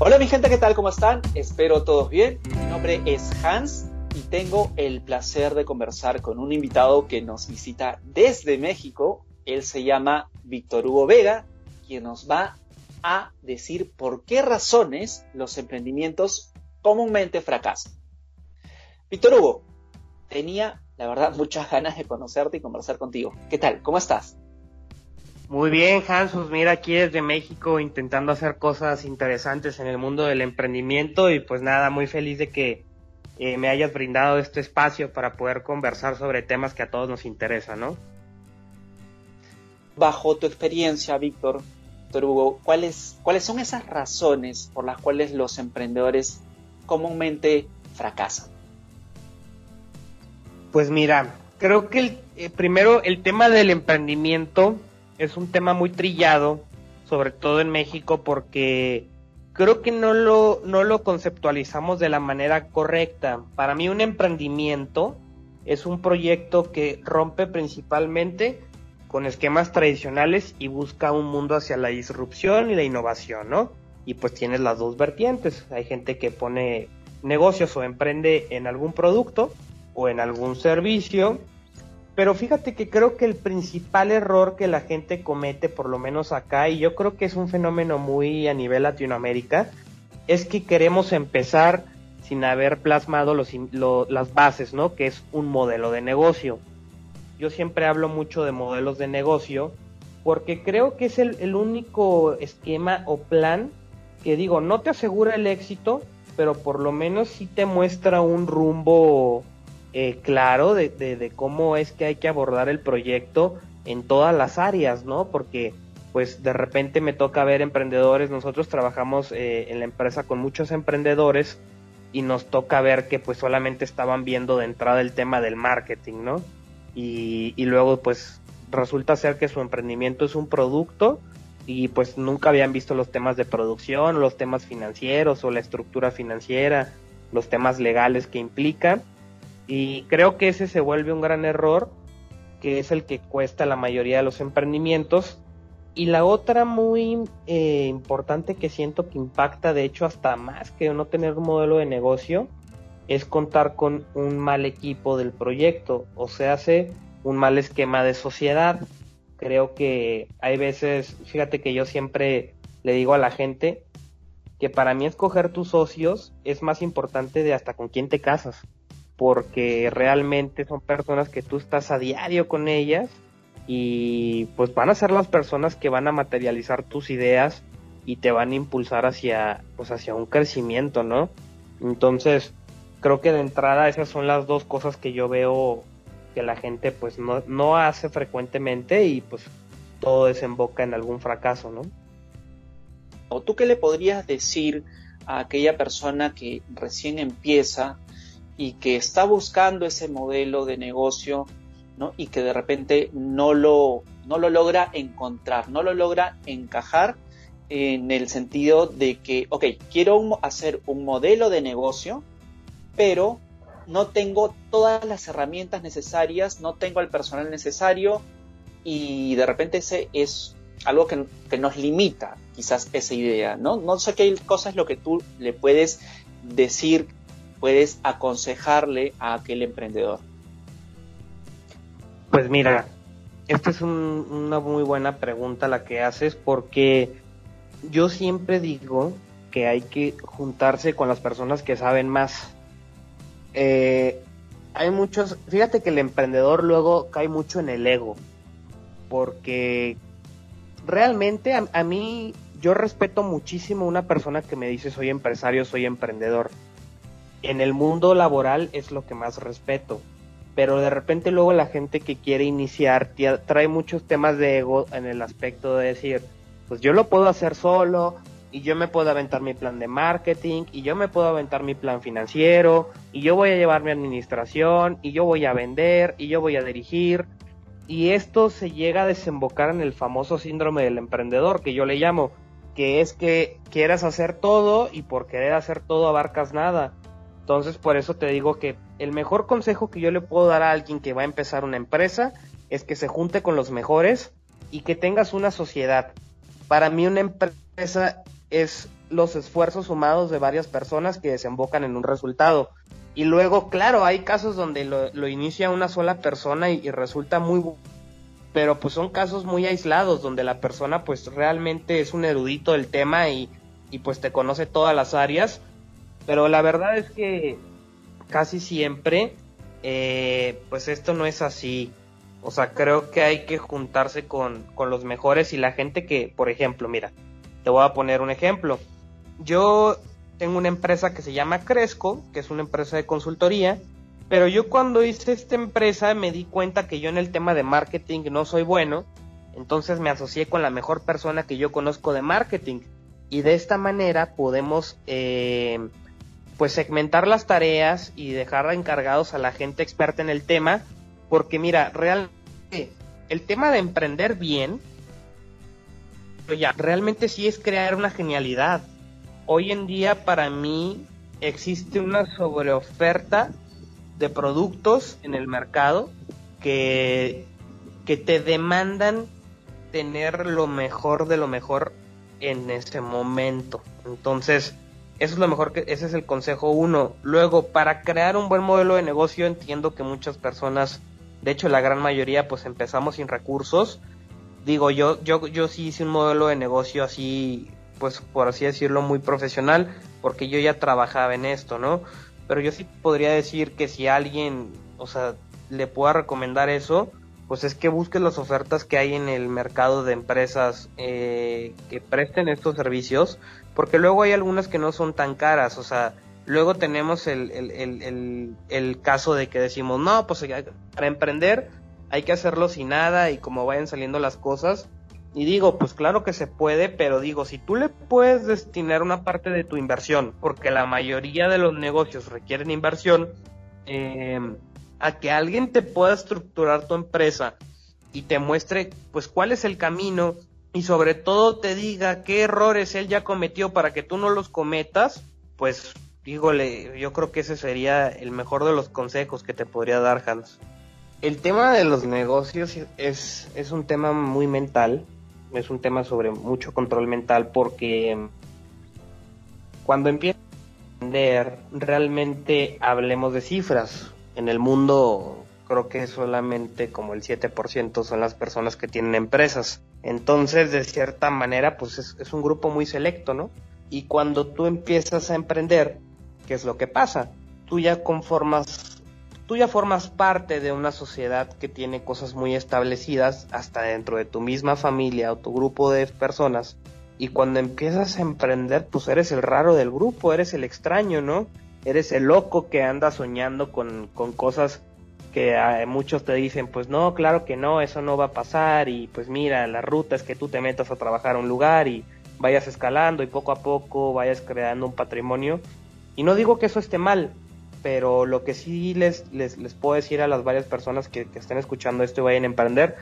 Hola mi gente, ¿qué tal? ¿Cómo están? Espero todos bien. Mi nombre es Hans y tengo el placer de conversar con un invitado que nos visita desde México. Él se llama Víctor Hugo Vega, quien nos va a decir por qué razones los emprendimientos comúnmente fracasan. Víctor Hugo, tenía la verdad muchas ganas de conocerte y conversar contigo. ¿Qué tal? ¿Cómo estás? Muy bien, Hans, pues mira aquí desde México intentando hacer cosas interesantes en el mundo del emprendimiento y pues nada, muy feliz de que eh, me hayas brindado este espacio para poder conversar sobre temas que a todos nos interesan, ¿no? Bajo tu experiencia, Víctor, Víctor Hugo, ¿cuáles, ¿cuáles son esas razones por las cuales los emprendedores comúnmente fracasan? Pues mira, creo que el, eh, primero el tema del emprendimiento es un tema muy trillado, sobre todo en México, porque creo que no lo, no lo conceptualizamos de la manera correcta. Para mí un emprendimiento es un proyecto que rompe principalmente con esquemas tradicionales y busca un mundo hacia la disrupción y la innovación, ¿no? Y pues tienes las dos vertientes. Hay gente que pone negocios o emprende en algún producto o en algún servicio pero fíjate que creo que el principal error que la gente comete, por lo menos acá, y yo creo que es un fenómeno muy a nivel Latinoamérica, es que queremos empezar sin haber plasmado los, las bases, ¿no? Que es un modelo de negocio. Yo siempre hablo mucho de modelos de negocio porque creo que es el, el único esquema o plan que digo, no te asegura el éxito, pero por lo menos sí te muestra un rumbo eh, claro de, cómo es que hay que abordar el proyecto en todas las áreas, ¿no? Porque pues de repente me toca ver emprendedores, nosotros trabajamos eh, en la empresa con muchos emprendedores y nos toca ver que pues solamente estaban viendo de entrada el tema del marketing, ¿no? Y, y luego pues resulta ser que su emprendimiento es un producto y pues nunca habían visto los temas de producción, los temas financieros o la estructura financiera, los temas legales que implica y creo que ese se vuelve un gran error, que es el que cuesta la mayoría de los emprendimientos. Y la otra muy eh, importante que siento que impacta, de hecho, hasta más que no tener un modelo de negocio, es contar con un mal equipo del proyecto, o sea, hace un mal esquema de sociedad. Creo que hay veces, fíjate que yo siempre le digo a la gente que para mí escoger tus socios es más importante de hasta con quién te casas porque realmente son personas que tú estás a diario con ellas y pues van a ser las personas que van a materializar tus ideas y te van a impulsar hacia pues hacia un crecimiento, ¿no? Entonces, creo que de entrada esas son las dos cosas que yo veo que la gente pues no, no hace frecuentemente y pues todo desemboca en algún fracaso, ¿no? ¿O tú qué le podrías decir a aquella persona que recién empieza y que está buscando ese modelo de negocio ¿no? y que de repente no lo, no lo logra encontrar, no lo logra encajar en el sentido de que, ok, quiero hacer un modelo de negocio, pero no tengo todas las herramientas necesarias, no tengo el personal necesario y de repente ese es algo que, que nos limita quizás esa idea, ¿no? No sé qué cosa es lo que tú le puedes decir puedes aconsejarle a aquel emprendedor? Pues mira, esta es una muy buena pregunta la que haces porque yo siempre digo que hay que juntarse con las personas que saben más. Eh, hay muchos, fíjate que el emprendedor luego cae mucho en el ego, porque realmente a, a mí yo respeto muchísimo una persona que me dice soy empresario, soy emprendedor en el mundo laboral es lo que más respeto. Pero de repente luego la gente que quiere iniciar trae muchos temas de ego en el aspecto de decir, pues yo lo puedo hacer solo y yo me puedo aventar mi plan de marketing y yo me puedo aventar mi plan financiero y yo voy a llevar mi administración y yo voy a vender y yo voy a dirigir. Y esto se llega a desembocar en el famoso síndrome del emprendedor que yo le llamo, que es que quieras hacer todo y por querer hacer todo abarcas nada. Entonces, por eso te digo que el mejor consejo que yo le puedo dar a alguien que va a empezar una empresa es que se junte con los mejores y que tengas una sociedad. Para mí una empresa es los esfuerzos sumados de varias personas que desembocan en un resultado. Y luego, claro, hay casos donde lo, inicia una sola persona y, resulta muy pero pues son casos muy aislados donde la persona pues realmente es un erudito del tema y, y pues te conoce todas las áreas pero la verdad es que casi siempre eh, pues esto no es así. O sea creo que hay que juntarse con, con los mejores y la gente que por ejemplo mira te voy a poner un ejemplo. Yo tengo una empresa que se llama Cresco, que es una empresa de consultoría, pero yo cuando hice esta empresa me di cuenta que yo en el tema de marketing no soy bueno, entonces me asocié con la mejor persona que yo conozco de marketing. Y de esta manera podemos eh, pues segmentar las tareas y dejar encargados a la gente experta en el tema, porque mira, realmente el tema de emprender bien, ya, realmente sí es crear una genialidad hoy en día para mí existe una sobreoferta de productos en el mercado que, que te demandan tener lo mejor de lo mejor en ese momento. Entonces, eso es lo mejor que, ese es el consejo uno. Luego, para crear un buen modelo de negocio, entiendo que muchas personas, de hecho la gran mayoría, pues empezamos sin recursos. Digo, yo, yo, yo sí hice un modelo de negocio así pues por así decirlo, muy profesional, porque yo ya trabajaba en esto, ¿no? Pero yo sí podría decir que si alguien, o sea, le pueda recomendar eso, pues es que busque las ofertas que hay en el mercado de empresas eh, que presten estos servicios, porque luego hay algunas que no son tan caras, o sea, luego tenemos el, el, el, el caso de que decimos, no, pues para emprender hay que hacerlo sin nada y como vayan saliendo las cosas, y digo, pues claro que se puede, pero digo, si tú le puedes destinar una parte de tu inversión, porque la mayoría de los negocios requieren inversión, em, a que alguien te pueda estructurar tu empresa y te muestre pues cuál es el camino y sobre todo te diga qué errores él ya cometió para que tú no los cometas, pues dígole, yo creo que ese sería el mejor de los consejos que te podría dar Hans. El tema de los negocios es, es un tema muy mental, es un tema sobre mucho control mental porque cuando empieza a entender, realmente hablemos de cifras. En el mundo creo que solamente como el 7% son las personas que tienen empresas. Entonces, de cierta manera, pues es, es un grupo muy selecto, ¿no? Y cuando tú empiezas a emprender, ¿qué es lo que pasa? Tú ya conformas tú ya formas parte de una sociedad que tiene cosas muy establecidas hasta dentro de tu misma familia o tu grupo de personas. Y cuando empiezas a emprender, pues eres el raro del grupo, eres el extraño, ¿no? Eres el loco que anda soñando con, con cosas que a muchos te dicen, pues no, claro que no, eso no va a pasar y pues mira, la ruta es que tú te metas a trabajar a un lugar y vayas escalando y poco a poco vayas creando un patrimonio. Y no digo que eso esté mal, pero lo que sí les, les, puedo decir a las varias personas que, estén escuchando esto y vayan a emprender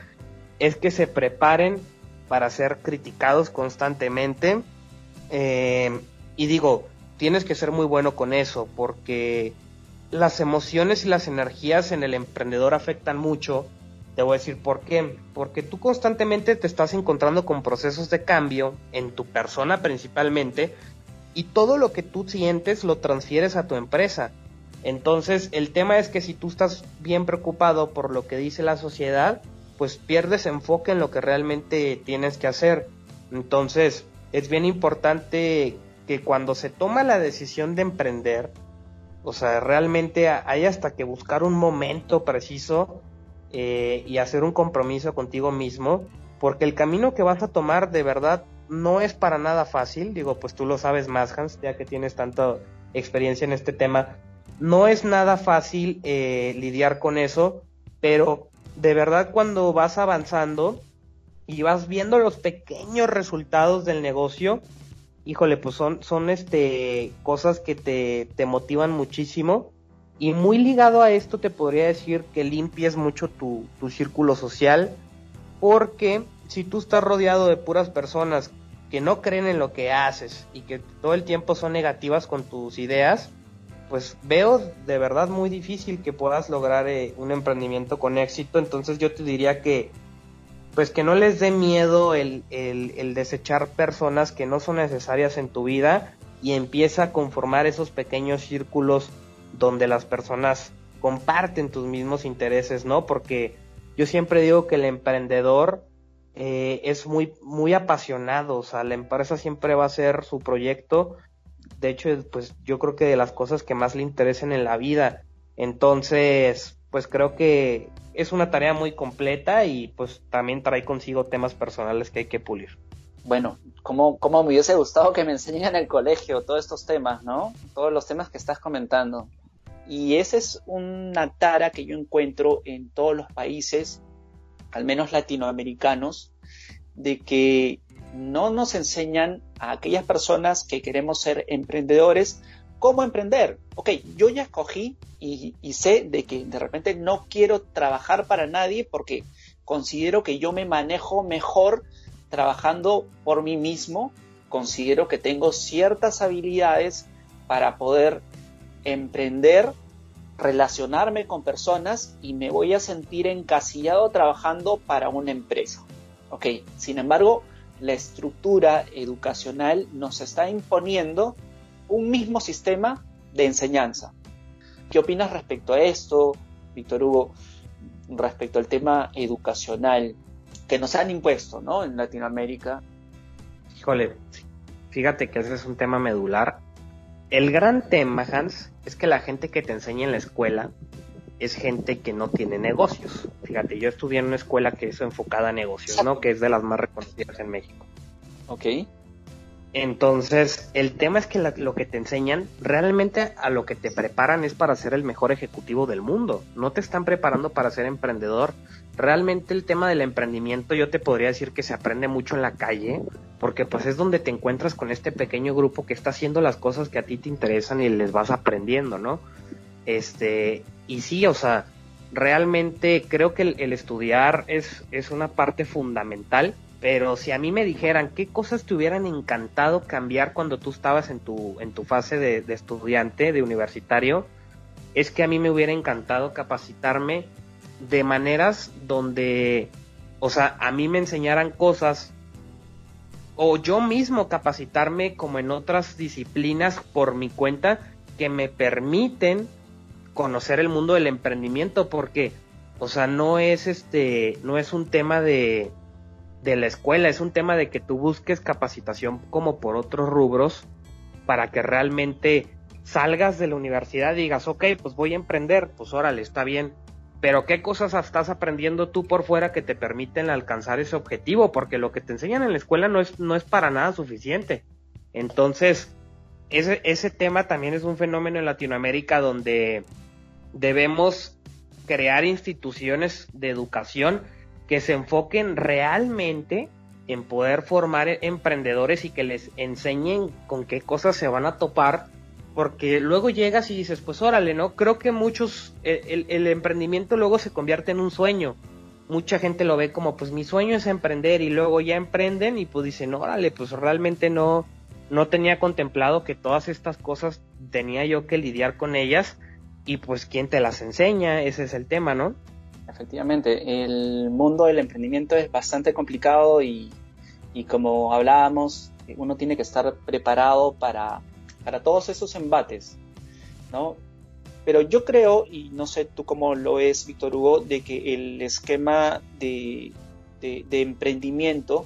es que se preparen para ser criticados constantemente. Eh, y digo, tienes que ser muy bueno con eso, porque las emociones y las energías en el emprendedor afectan mucho. Te voy a decir por qué. Porque tú constantemente te estás encontrando con procesos de cambio en tu persona principalmente y todo lo que tú sientes lo transfieres a tu empresa. Entonces, el tema es que si tú estás bien preocupado por lo que dice la sociedad, pues pierdes enfoque en lo que realmente tienes que hacer. Entonces, es bien importante que cuando se toma la decisión de emprender, o sea, realmente hay hasta que buscar un momento preciso eh, y hacer un compromiso contigo mismo, porque el camino que vas a tomar de verdad no es para nada fácil, digo, pues tú lo sabes más, Hans, ya que tienes tanta experiencia en este tema, no es nada fácil eh, lidiar con eso, pero de verdad cuando vas avanzando y vas viendo los pequeños resultados del negocio, híjole, pues son, son este, cosas que te, te motivan muchísimo. Y muy ligado a esto te podría decir que limpies mucho tu, tu círculo social, porque si tú estás rodeado de puras personas que no creen en lo que haces y que todo el tiempo son negativas con tus ideas, pues veo de verdad muy difícil que puedas lograr eh, un emprendimiento con éxito. Entonces yo te diría que pues que no les dé miedo el, el, desechar personas que no son necesarias en tu vida y empieza a conformar esos pequeños círculos donde las personas comparten tus mismos intereses, ¿no? Porque yo siempre digo que el emprendedor eh, es muy, muy apasionado, o sea, la empresa siempre va a ser su proyecto. De hecho, pues yo creo que de las cosas que más le interesen en la vida. Entonces, pues creo que es una tarea muy completa y pues también trae consigo temas personales que hay que pulir. Bueno, como, como me hubiese gustado que me enseñen en el colegio todos estos temas, ¿no? Todos los temas que estás comentando. Y esa es una tara que yo encuentro en todos los países, al menos latinoamericanos, de que no nos enseñan a aquellas personas que queremos ser emprendedores cómo emprender. Ok, yo ya escogí y, sé de que de repente no quiero trabajar para nadie porque considero que yo me manejo mejor trabajando por mí mismo. Considero que tengo ciertas habilidades para poder emprender, relacionarme con personas y me voy a sentir encasillado trabajando para una empresa. Ok, sin embargo, la estructura educacional nos está imponiendo un mismo sistema de enseñanza. ¿Qué opinas respecto a esto, Víctor Hugo, respecto al tema educacional que nos han impuesto ¿no? en Latinoamérica? Híjole, fíjate que ese es un tema medular. El gran tema, Hans, es que la gente que te enseña en la escuela es gente que no tiene negocios. Fíjate, yo estudié en una escuela que es enfocada a negocios, ¿no? Que es de las más reconocidas en México. Ok. Entonces, el tema es que lo que te enseñan, realmente a lo que te preparan es para ser el mejor ejecutivo del mundo. No te están preparando para ser emprendedor. Realmente el tema del emprendimiento yo te podría decir que se aprende mucho en la calle, porque pues es donde te encuentras con este pequeño grupo que está haciendo las cosas que a ti te interesan y les vas aprendiendo, ¿no? Este, y sí, o sea, realmente creo que el, estudiar es, es una parte fundamental pero si a mí me dijeran qué cosas te hubieran encantado cambiar cuando tú estabas en tu, en tu fase de, estudiante, de universitario, es que a mí me hubiera encantado capacitarme de maneras donde, o sea, a mí me enseñaran cosas o yo mismo capacitarme como en otras disciplinas por mi cuenta que me permiten conocer el mundo del emprendimiento porque, o sea, no es este, no es un tema de, de la escuela, es un tema de que tú busques capacitación como por otros rubros para que realmente salgas de la universidad y digas, ok, pues voy a emprender, pues órale, está bien, pero ¿qué cosas estás aprendiendo tú por fuera que te permiten alcanzar ese objetivo? Porque lo que te enseñan en la escuela no es, no es para nada suficiente. Entonces, ese, ese tema también es un fenómeno en Latinoamérica donde debemos crear instituciones de educación que se enfoquen realmente en poder formar emprendedores y que les enseñen con qué cosas se van a topar, porque luego llegas y dices, pues órale, ¿no? Creo que muchos, el, el, emprendimiento luego se convierte en un sueño. Mucha gente lo ve como, pues mi sueño es emprender y luego ya emprenden y pues dicen, órale, pues realmente no, no tenía contemplado que todas estas cosas tenía yo que lidiar con ellas y pues quién te las enseña, ese es el tema, ¿no? Efectivamente, el mundo del emprendimiento es bastante complicado y, como hablábamos, uno tiene que estar preparado para, para todos esos embates, ¿no? Pero yo creo, y no sé tú cómo lo ves, Víctor Hugo, de que el esquema de, de, emprendimiento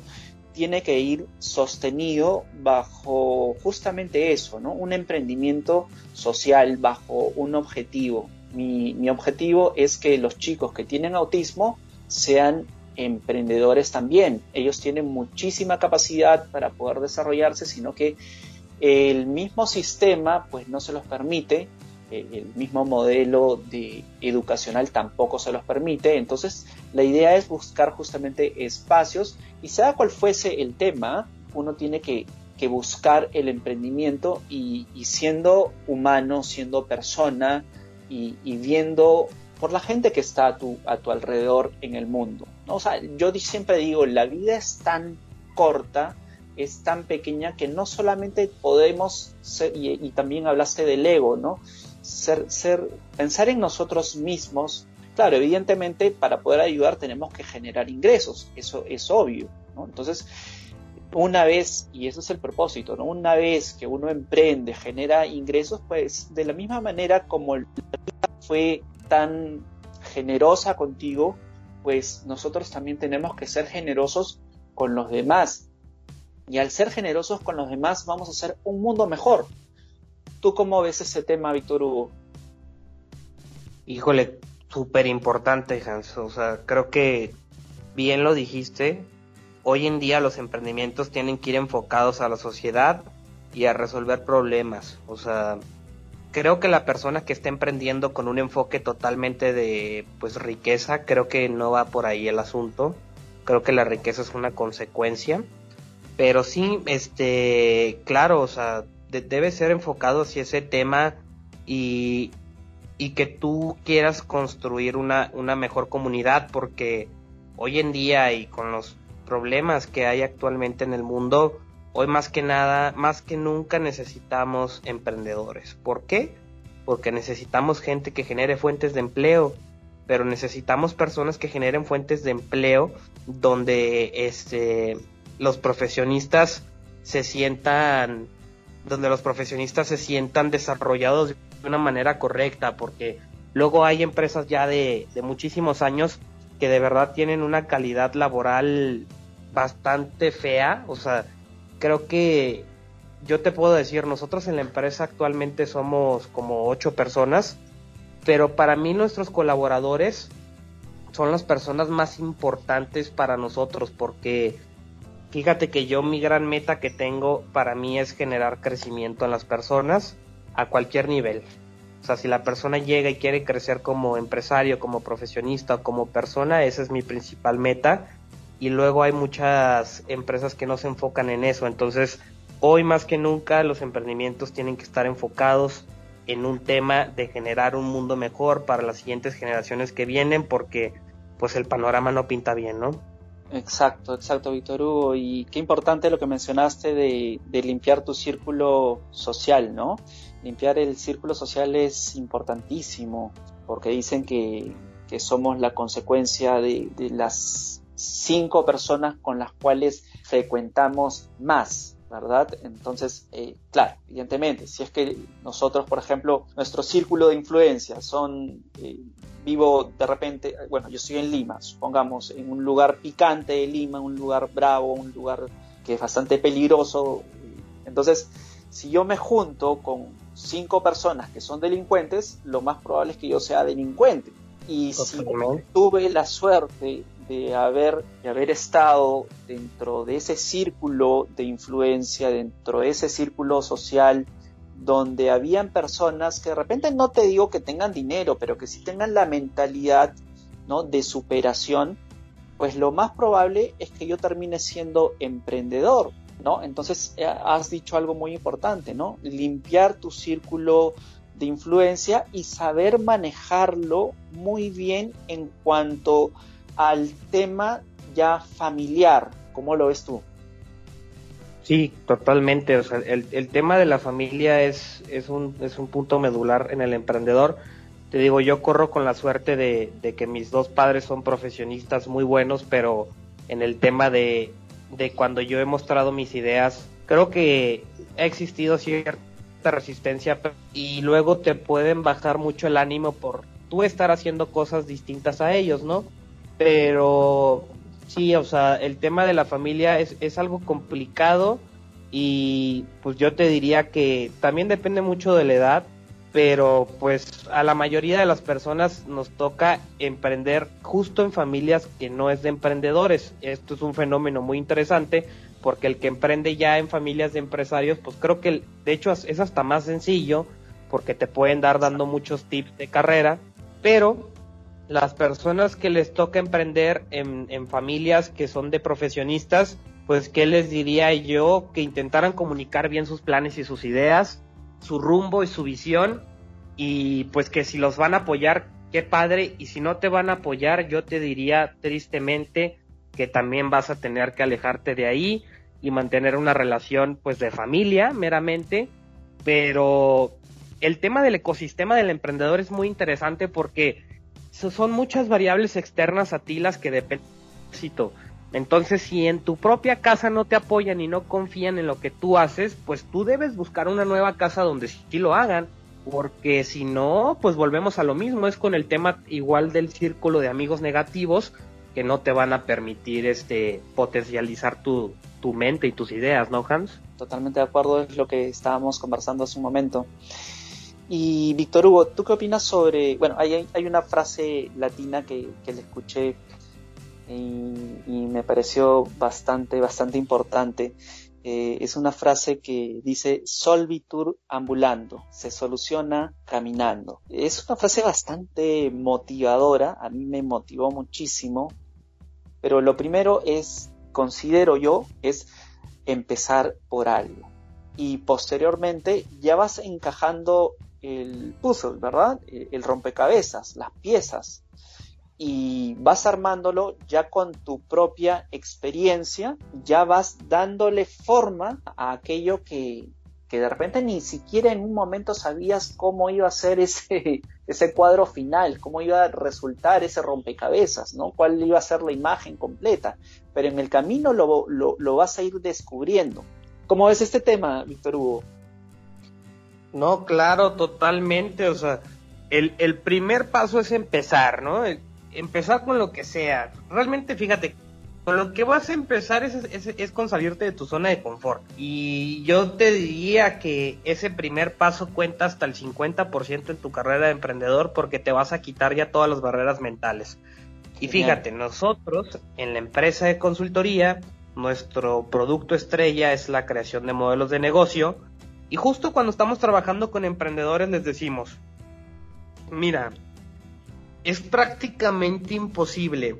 tiene que ir sostenido bajo justamente eso, ¿no? Un emprendimiento social, bajo un objetivo, mi, objetivo es que los chicos que tienen autismo sean emprendedores también. Ellos tienen muchísima capacidad para poder desarrollarse, sino que el mismo sistema pues no se los permite, eh, el mismo modelo de educacional tampoco se los permite. Entonces, la idea es buscar justamente espacios y sea cual fuese el tema, uno tiene que, buscar el emprendimiento y siendo humano, siendo persona, y, viendo por la gente que está a tu, a tu alrededor en el mundo. ¿no? O sea, yo siempre digo, la vida es tan corta, es tan pequeña que no solamente podemos ser, y, también hablaste del ego, ¿no? Ser, ser, pensar en nosotros mismos Claro, evidentemente para poder ayudar tenemos que generar ingresos, eso es obvio. Entonces, una vez, y eso es el propósito, ¿no? Una vez que uno emprende, genera ingresos, pues de la misma manera como la fue tan generosa contigo, pues nosotros también tenemos que ser generosos con los demás. Y al ser generosos con los demás vamos a hacer un mundo mejor. ¿Tú cómo ves ese tema, Víctor Hugo? Híjole, súper importante, Hans. O sea, creo que bien lo dijiste. Hoy en día los emprendimientos tienen que ir enfocados a la sociedad y a resolver problemas. O sea, creo que la persona que está emprendiendo con un enfoque totalmente de pues riqueza, creo que no va por ahí el asunto. Creo que la riqueza es una consecuencia. Pero sí, este, claro, o sea, debe ser enfocado hacia ese tema y, y que tú quieras construir una, una mejor comunidad porque hoy en día y con los problemas que hay actualmente en el mundo, hoy más que nada, más que nunca necesitamos emprendedores. ¿Por qué? Porque necesitamos gente que genere fuentes de empleo, pero necesitamos personas que generen fuentes de empleo donde este, los profesionistas se sientan, donde los profesionistas se sientan desarrollados de una manera correcta, porque luego hay empresas ya de, muchísimos años que de verdad tienen una calidad laboral bastante fea, o sea, creo que yo te puedo decir, nosotros en la empresa actualmente somos como ocho personas, pero para mí nuestros colaboradores son las personas más importantes para nosotros porque fíjate que yo mi gran meta que tengo para mí es generar crecimiento en las personas a cualquier nivel. O sea, si la persona llega y quiere crecer como empresario, como profesionista como persona, esa es mi principal meta. Y luego hay muchas empresas que no se enfocan en eso. Entonces, hoy más que nunca los emprendimientos tienen que estar enfocados en un tema de generar un mundo mejor para las siguientes generaciones que vienen porque pues el panorama no pinta bien, ¿no? Exacto, exacto, Víctor Hugo. Y qué importante lo que mencionaste de, limpiar tu círculo social, ¿no? Limpiar el círculo social es importantísimo, porque dicen que, somos la consecuencia de, las cinco personas con las cuales frecuentamos más, ¿verdad? Entonces, eh, claro, evidentemente, si es que nosotros, por ejemplo, nuestro círculo de influencia son eh, vivo de repente, bueno, yo estoy en Lima, supongamos, en un lugar picante de Lima, un lugar bravo, un lugar que es bastante peligroso. Entonces, si yo me junto con cinco personas que son delincuentes, lo más probable es que yo sea delincuente. Y si tuve la suerte de haber, de haber estado dentro de ese círculo de influencia, dentro de ese círculo social donde habían personas que de repente no te digo que tengan dinero, pero que sí tengan la mentalidad ¿no? de superación, pues lo más probable es que yo termine siendo emprendedor, ¿no? Entonces eh, has dicho algo muy importante, ¿no? Limpiar tu círculo de influencia y saber manejarlo muy bien en cuanto al tema ya familiar. ¿Cómo lo ves tú? Sí, totalmente. O sea, el, el tema de la familia es, es, un, es un punto medular en el emprendedor. Te digo, yo corro con la suerte de, de que mis dos padres son profesionistas muy buenos, pero en el tema de, de cuando yo he mostrado mis ideas, creo que ha existido cierta resistencia y luego te pueden bajar mucho el ánimo por tú estar haciendo cosas distintas a ellos, ¿no? Pero Sí, o sea, el tema de la familia es, es algo complicado y pues yo te diría que también depende mucho de la edad, pero pues a la mayoría de las personas nos toca emprender justo en familias que no es de emprendedores. Esto es un fenómeno muy interesante porque el que emprende ya en familias de empresarios, pues creo que de hecho es hasta más sencillo porque te pueden dar dando muchos tips de carrera, pero las personas que les toca emprender en, familias que son de profesionistas, pues qué les diría yo que intentaran comunicar bien sus planes y sus ideas, su rumbo y su visión, y pues que si los van a apoyar, qué padre, y si no te van a apoyar, yo te diría tristemente que también vas a tener que alejarte de ahí y mantener una relación pues de familia meramente, pero el tema del ecosistema del emprendedor es muy interesante porque son muchas variables externas a ti las que dependen. Entonces, si en tu propia casa no te apoyan y no confían en lo que tú haces, pues tú debes buscar una nueva casa donde sí lo hagan, porque si no, pues volvemos a lo mismo, es con el tema igual del círculo de amigos negativos que no te van a permitir este potencializar tu, tu mente y tus ideas, ¿no, Hans? Totalmente de acuerdo, es lo que estábamos conversando hace un momento. Y Víctor Hugo, ¿tú qué opinas sobre, bueno, hay, una frase latina que, que le escuché y, me pareció bastante, bastante importante. Eh, es una frase que dice solvitur ambulando, se soluciona caminando. Es una frase bastante motivadora, a mí me motivó muchísimo, pero lo primero es, considero yo, es empezar por algo. Y posteriormente ya vas encajando el puzzle, ¿verdad? El rompecabezas, las piezas y vas armándolo ya con tu propia experiencia, ya vas dándole forma a aquello que, de repente ni siquiera en un momento sabías cómo iba a ser ese, ese cuadro final, cómo iba a resultar ese rompecabezas, ¿no? cuál iba a ser la imagen completa, pero en el camino lo, lo, vas a ir descubriendo. ¿Cómo es este tema, Víctor Hugo? No, claro, totalmente, o sea, el, el primer paso es empezar, ¿no? empezar con lo que sea. Realmente, fíjate, con lo que vas a empezar es, es, con salirte de tu zona de confort. Y yo te diría que ese primer paso cuenta hasta el 50% en tu carrera de emprendedor porque te vas a quitar ya todas las barreras mentales. Y fíjate, nosotros en la empresa de consultoría, nuestro producto estrella es la creación de modelos de negocio. Y justo cuando estamos trabajando con emprendedores les decimos, mira, es prácticamente imposible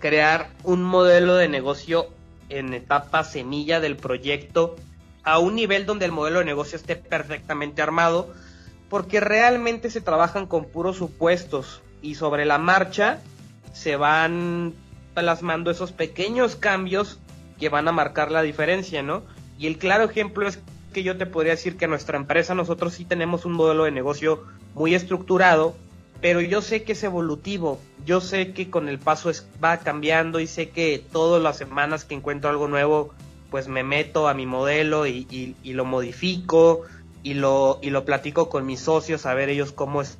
crear un modelo de negocio en etapa semilla del proyecto a un nivel donde el modelo de negocio esté perfectamente armado, porque realmente se trabajan con puros supuestos y sobre la marcha se van plasmando esos pequeños cambios que van a marcar la diferencia, ¿no? Y el claro ejemplo es yo te podría decir que nuestra empresa nosotros sí tenemos un modelo de negocio muy estructurado, pero yo sé que es evolutivo, yo sé que con el paso es, va cambiando y sé que todas las semanas que encuentro algo nuevo, pues me meto a mi modelo y, lo modifico y lo, y lo platico con mis socios a ver ellos cómo es.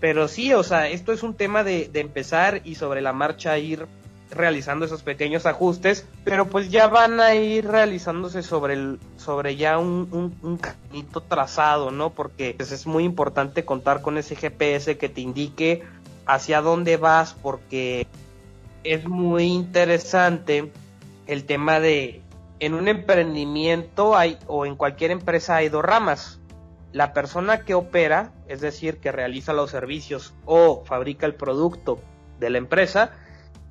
Pero sí, o sea, esto es un tema de, de empezar y sobre la marcha ir realizando esos pequeños ajustes, pero pues ya van a ir realizándose sobre el, sobre ya un, un, caminito trazado, ¿no? Porque pues, es muy importante contar con ese GPS que te indique hacia dónde vas, porque es muy interesante el tema de en un emprendimiento hay o en cualquier empresa hay dos ramas. La persona que opera, es decir, que realiza los servicios o fabrica el producto de la empresa,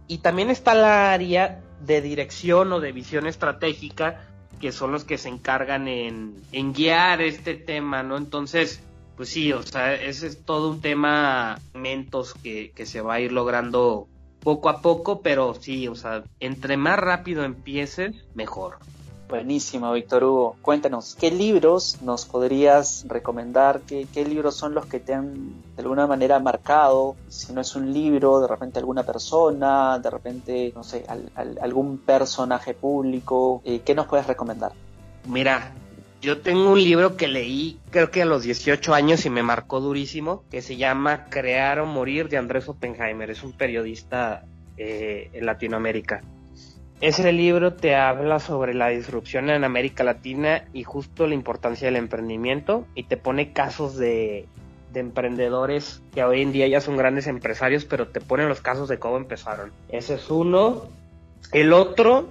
y también está la área de dirección o de visión estratégica, que son los que se encargan en, guiar este tema, ¿no? Entonces, pues sí, o sea, ese es todo un tema, mentos que, que se va a ir logrando poco a poco, pero sí, o sea, entre más rápido empieces, mejor. Buenísimo, Víctor Hugo. Cuéntanos, ¿qué libros nos podrías recomendar? ¿Qué, libros son los que te han de alguna manera marcado? Si no es un libro, de repente alguna persona, de repente, no sé, algún personaje público. Eh, ¿Qué nos puedes recomendar? Mira, yo tengo un libro que leí creo que a los 18 años y me marcó durísimo, que se llama Crear o Morir de Andrés Oppenheimer. Es un periodista eh, en Latinoamérica. Ese libro te habla sobre la disrupción en América Latina y justo la importancia del emprendimiento y te pone casos de, emprendedores que hoy en día ya son grandes empresarios, pero te pone los casos de cómo empezaron. Ese es uno. El otro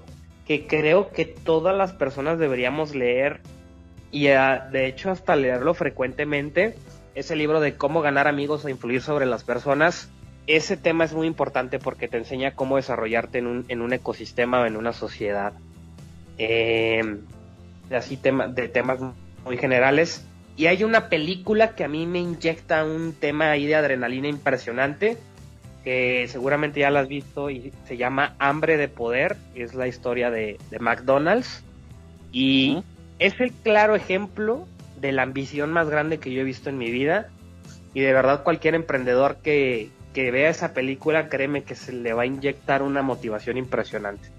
que creo que todas las personas deberíamos leer y ah, de hecho hasta leerlo frecuentemente es el libro de cómo ganar amigos e influir sobre las personas ese tema es muy importante porque te enseña cómo desarrollarte en un, en un ecosistema o en una sociedad. Eh, así tema, de temas muy generales. Y hay una película que a mí me inyecta un tema ahí de adrenalina impresionante, que seguramente ya la has visto y se llama Hambre de Poder, es la historia de, McDonald's. Y es el claro ejemplo de la ambición más grande que yo he visto en mi vida y de verdad cualquier emprendedor que, que vea esa película, créeme que se le va a inyectar una motivación impresionante.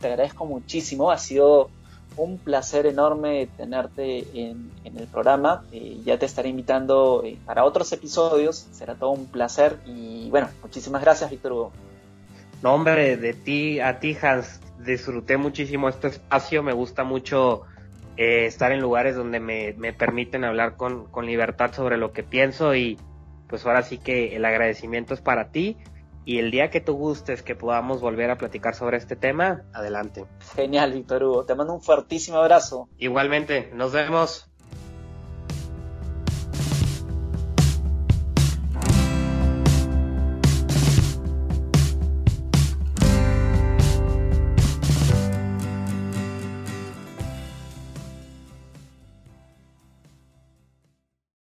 Te agradezco muchísimo, ha sido un placer enorme tenerte en, el programa. Eh, ya te estaré invitando eh, para otros episodios. Será todo un placer. Y bueno, muchísimas gracias, Víctor Hugo. No, hombre, de ti a ti, Hans. Disfruté muchísimo este espacio. Me gusta mucho eh, estar en lugares donde me, me permiten hablar con, con libertad sobre lo que pienso. Y pues ahora sí que el agradecimiento es para ti y el día que tú gustes que podamos volver a platicar sobre este tema, adelante. Genial, Víctor Hugo. Te mando un fuertísimo abrazo. Igualmente, nos vemos.